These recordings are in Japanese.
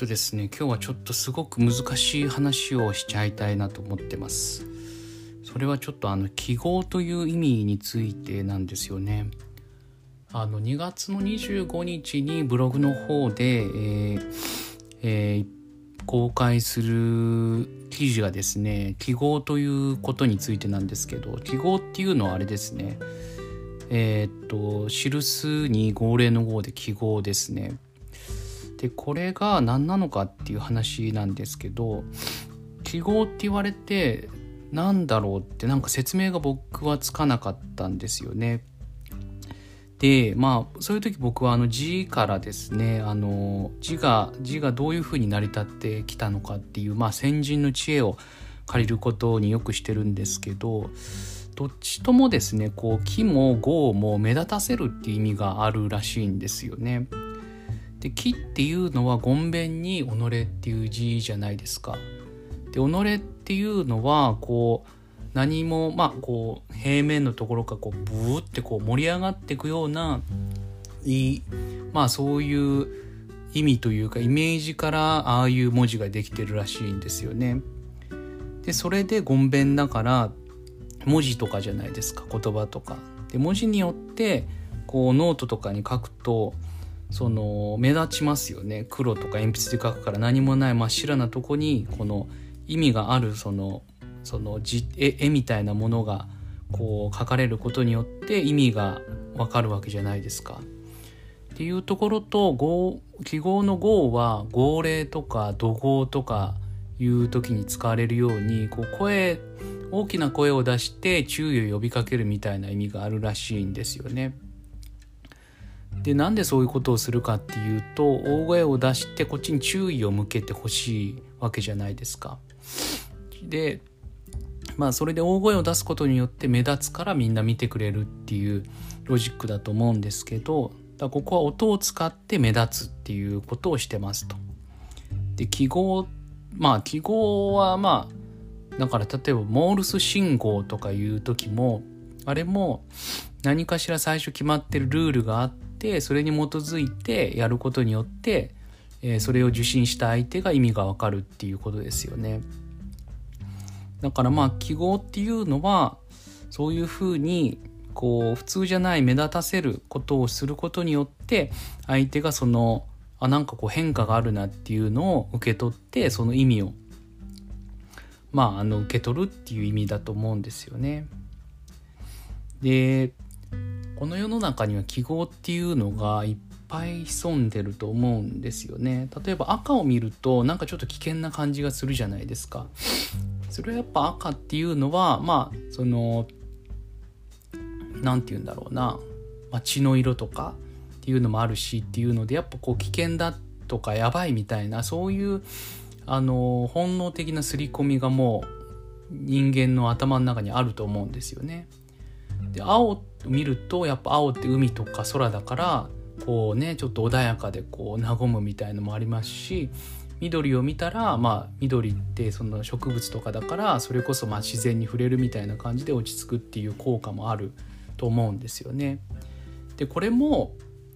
とですね今日はちょっとすごく難しい話をしちゃいたいなと思ってます。それはちょっとあの記号という意味についてなんですよね。あの2月の25日にブログの方で、えーえー、公開する記事がですね記号ということについてなんですけど記号っていうのはあれですね。えー、っと記すに号令の号で記号ですね。でこれが何なのかっていう話なんですけど記号って言われてなんだろうってなんか説明が僕はつかなかったんですよね。でまあそういう時僕はあの字からですねあの字が字がどういうふうに成り立ってきたのかっていう、まあ、先人の知恵を借りることによくしてるんですけどどっちともですねこう木も号も目立たせるっていう意味があるらしいんですよね。で木っていうのはごんべんに己っていう字じゃないですか。で己っていうのはこう何もまあこう平面のところからこうブーってこう盛り上がっていくようなまあそういう意味というかイメージからああいう文字ができてるらしいんですよね。でそれでごんべんだから文字とかじゃないですか言葉とか。で文字によってこうノートとかに書くとその目立ちますよね黒とか鉛筆で書くから何もない真っ白なとこにこの意味があるそのその絵みたいなものがこう書かれることによって意味がわかるわけじゃないですか。っていうところと記号の号は号令とか怒号とかいう時に使われるようにこう声大きな声を出して注意を呼びかけるみたいな意味があるらしいんですよね。でなんでそういうことをするかっていうと大声を出してこっちに注意を向けてほしいわけじゃないですか。でまあそれで大声を出すことによって目立つからみんな見てくれるっていうロジックだと思うんですけどだここは音を使って目立つっていうことをしてますと。で記号まあ記号はまあだから例えばモールス信号とかいう時もあれも何かしら最初決まってるルールがあってそれに基づいてやることによって、えー、それを受信した相手が意味がわかるっていうことですよね。だからまあ記号っていうのはそういうふうにこう普通じゃない目立たせることをすることによって相手がそのあなんかこう変化があるなっていうのを受け取ってその意味をまああの受け取るっていう意味だと思うんですよね。でこの世の中には記号っていうのがいっぱい潜んでると思うんですよね。例えば赤を見るとなんかちょっと危険な感じがするじゃないですか。それはやっぱ赤っていうのはまあその何て言うんだろうな、まあ、血の色とかっていうのもあるしっていうのでやっぱこう危険だとかやばいみたいなそういうあの本能的な刷り込みがもう人間の頭の中にあると思うんですよね。で青を見るとやっぱ青って海とか空だからこうねちょっと穏やかでこう和むみたいのもありますし緑を見たらまあ緑ってその植物とかだからそれこそまあ自然に触れるみたいな感じで落ち着くっていう効果もあると思うんですよね。でこれも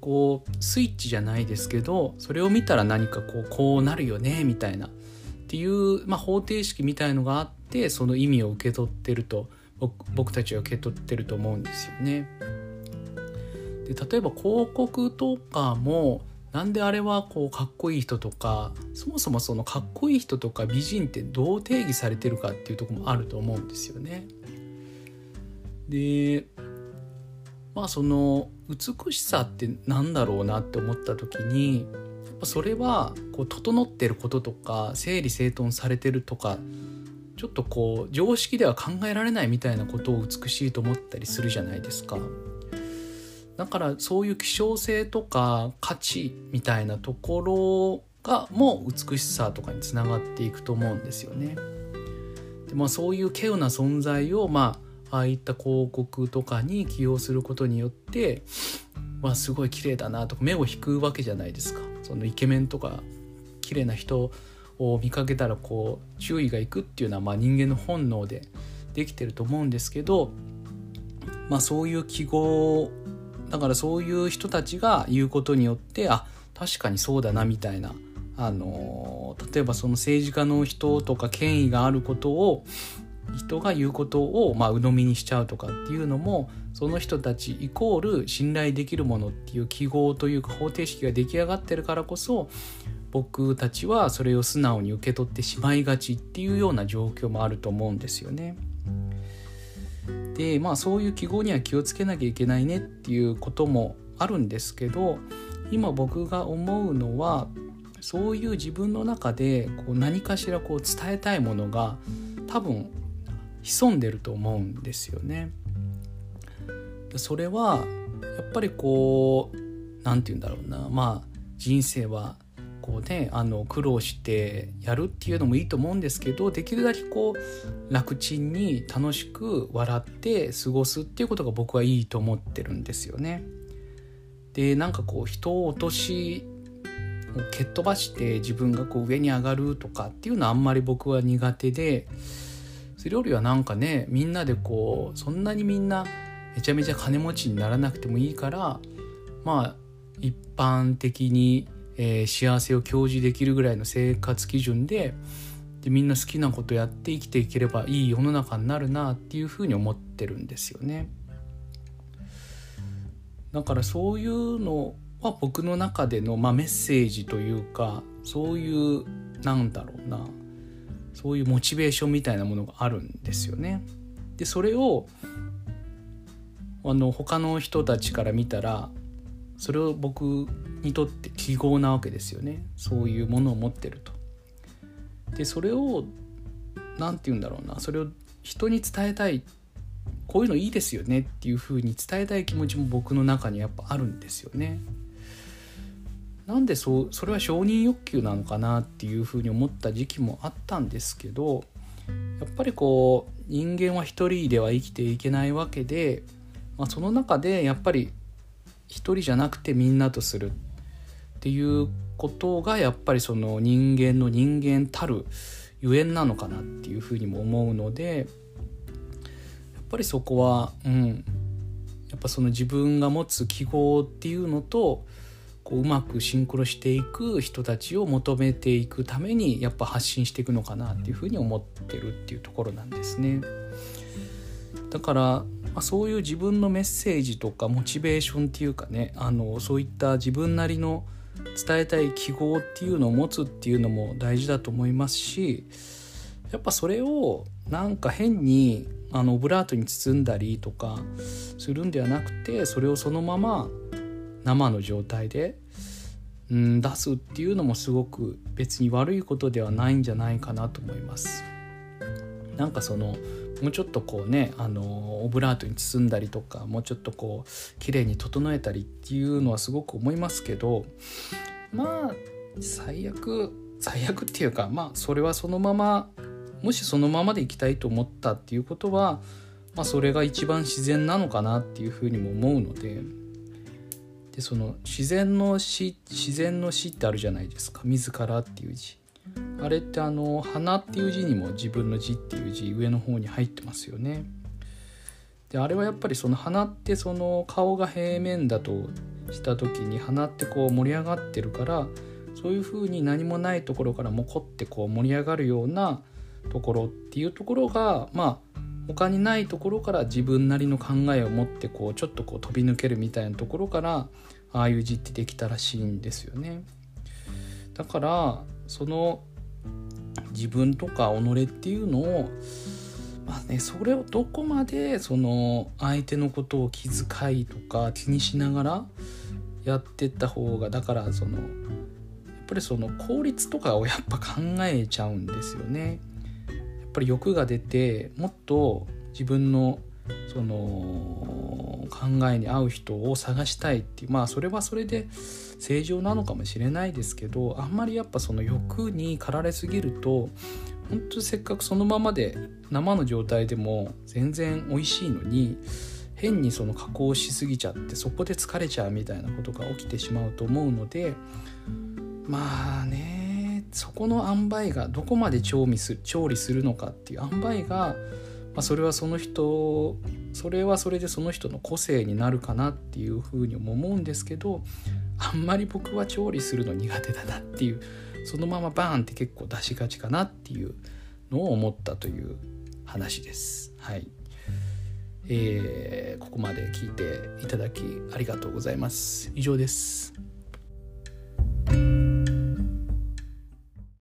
こうスイッチじゃないですけどそれを見たら何かこうこうなるよねみたいなっていう、まあ、方程式みたいのがあってその意味を受け取ってると僕たちは受け取ってると思うんですよね。で例えば広告とかもなんであれはこうかっこいい人とかそもそもそのかっこいい人とか美人ってどう定義されてるかっていうとこもあると思うんですよね。でまあその美しさってなんだろうなって思った時にやっぱそれはこう整ってることとか整理整頓されてるとかちょっとこう常識では考えられないみたいなことを美しいと思ったりするじゃないですか。だからそういう希少性とか価値みたいなところがもう美しさとかにつながっていくと思うんですよね。でまあ、そういう稀有な存在をまあああいった広告とかに起用することによってわすごい綺麗だなとか目を引くわけじゃないですか。そのイケメンとか綺麗な人を見かけたらこう注意がいくっていうのはまあ人間の本能でできてると思うんですけど、まあ、そういう記号だからそういう人たちが言うことによってあ確かにそうだなみたいなあの例えばその政治家の人とか権威があることを人が言うことを、まあ、鵜呑みにしちゃうとかっていうのもその人たちイコール信頼できるものっていう記号というか方程式が出来上がってるからこそ僕たちはそれを素直に受け取ってしまいがちっていうような状況もあると思うんですよね。でまあそういう記号には気をつけなきゃいけないねっていうこともあるんですけど今僕が思うのはそういう自分の中でこう何かしらこう伝えたいものが多分潜んでると思うんですよね。それはやっぱりこう何て言うんだろうなまあ人生はこうねあの苦労してやるっていうのもいいと思うんですけどできるだけこう楽ちんに楽しく笑って過ごすっていうことが僕はいいと思ってるんですよね。でなんかこう人を落とし蹴っ飛ばして自分がこう上に上がるとかっていうのはあんまり僕は苦手でそれよりはなんかねみんなでこうそんなにみんなめちゃめちゃ金持ちにならなくてもいいからまあ一般的に、えー、幸せを享受できるぐらいの生活基準ででみんな好きなことやって生きていければいい世の中になるなっていうふうに思ってるんですよね。だからそういうのは僕の中での、まあ、メッセージというかそういうなんだろうなそういうモチベーションみたいなものがあるんですよね。でそれをあの他の人たちから見たらそれを僕にとって記号なわけですよねそういうものを持ってると。でそれを何て言うんだろうなそれを人に伝えたいこういうのいいですよねっていうふうに伝えたい気持ちも僕の中にやっぱあるんですよね。なんでそうそれは承認欲求なのかなっていうふうに思った時期もあったんですけどやっぱりこう人間は一人では生きていけないわけで、まあ、その中でやっぱり一人じゃなくてみんなとするっていうことがやっぱりその人間の人間たるゆえんなのかなっていうふうにも思うのでやっぱりそこはうん。やっぱその自分が持つ記号っていうのとこううまくシンクロしていく人たちを求めていくためにやっぱ発信していくのかなっていうふうに思ってるっていうところなんですね。だから、まあ、そういう自分のメッセージとかモチベーションっていうかねあのそういった自分なりの伝えたい記号っていうのを持つっていうのも大事だと思いますしやっぱそれをなんか変にあのオブラートに包んだりとかするんではなくてそれをそのまま生の状態で、うん、出すっていうのもすごく別に悪いことではないんじゃないかなと思います。なんかそのもうちょっとこうねあのオブラートに包んだりとかもうちょっとこう綺麗に整えたりっていうのはすごく思いますけどまあ最悪最悪っていうかまあそれはそのままもしそのままでいきたいと思ったっていうことは、まあ、それが一番自然なのかなっていうふうにも思うのででその自然の死自然の死ってあるじゃないですか。自らっていう字。あれってあの花っていう字にも自分の字っていう字上の方に入ってますよね。であれはやっぱりその花ってその顔が平面だとした時に花ってこう盛り上がってるからそういう風に何もないところからもこってこう盛り上がるようなところっていうところがまあ他にないところから自分なりの考えを持ってこうちょっとこう飛び抜けるみたいなところからああいう字ってできたらしいんですよね。だからその自分とか己っていうのをまあねそれをどこまでその相手のことを気遣いとか気にしながらやってった方がだからそのやっぱりその効率とかをやっぱ考えちゃうんですよね。ぱり欲が出てもっと自分のその考えに合う人を探したいっていうまあそれはそれで正常なのかもしれないですけどあんまりやっぱその欲に駆られすぎると本当せっかくそのままで生の状態でも全然美味しいのに変にその加工しすぎちゃってそこで疲れちゃうみたいなことが起きてしまうと思うのでまあねそこの塩梅がどこまで調味す調理するのかっていう塩梅が、まあ、それはその人それはそれでその人の個性になるかなっていうふうにも思うんですけどあんまり僕は調理するの苦手だなっていうそのままバーンって結構出しがちかなっていうのを思ったという話です。はい、えー、ここまで聞いていただきありがとうございます。以上です。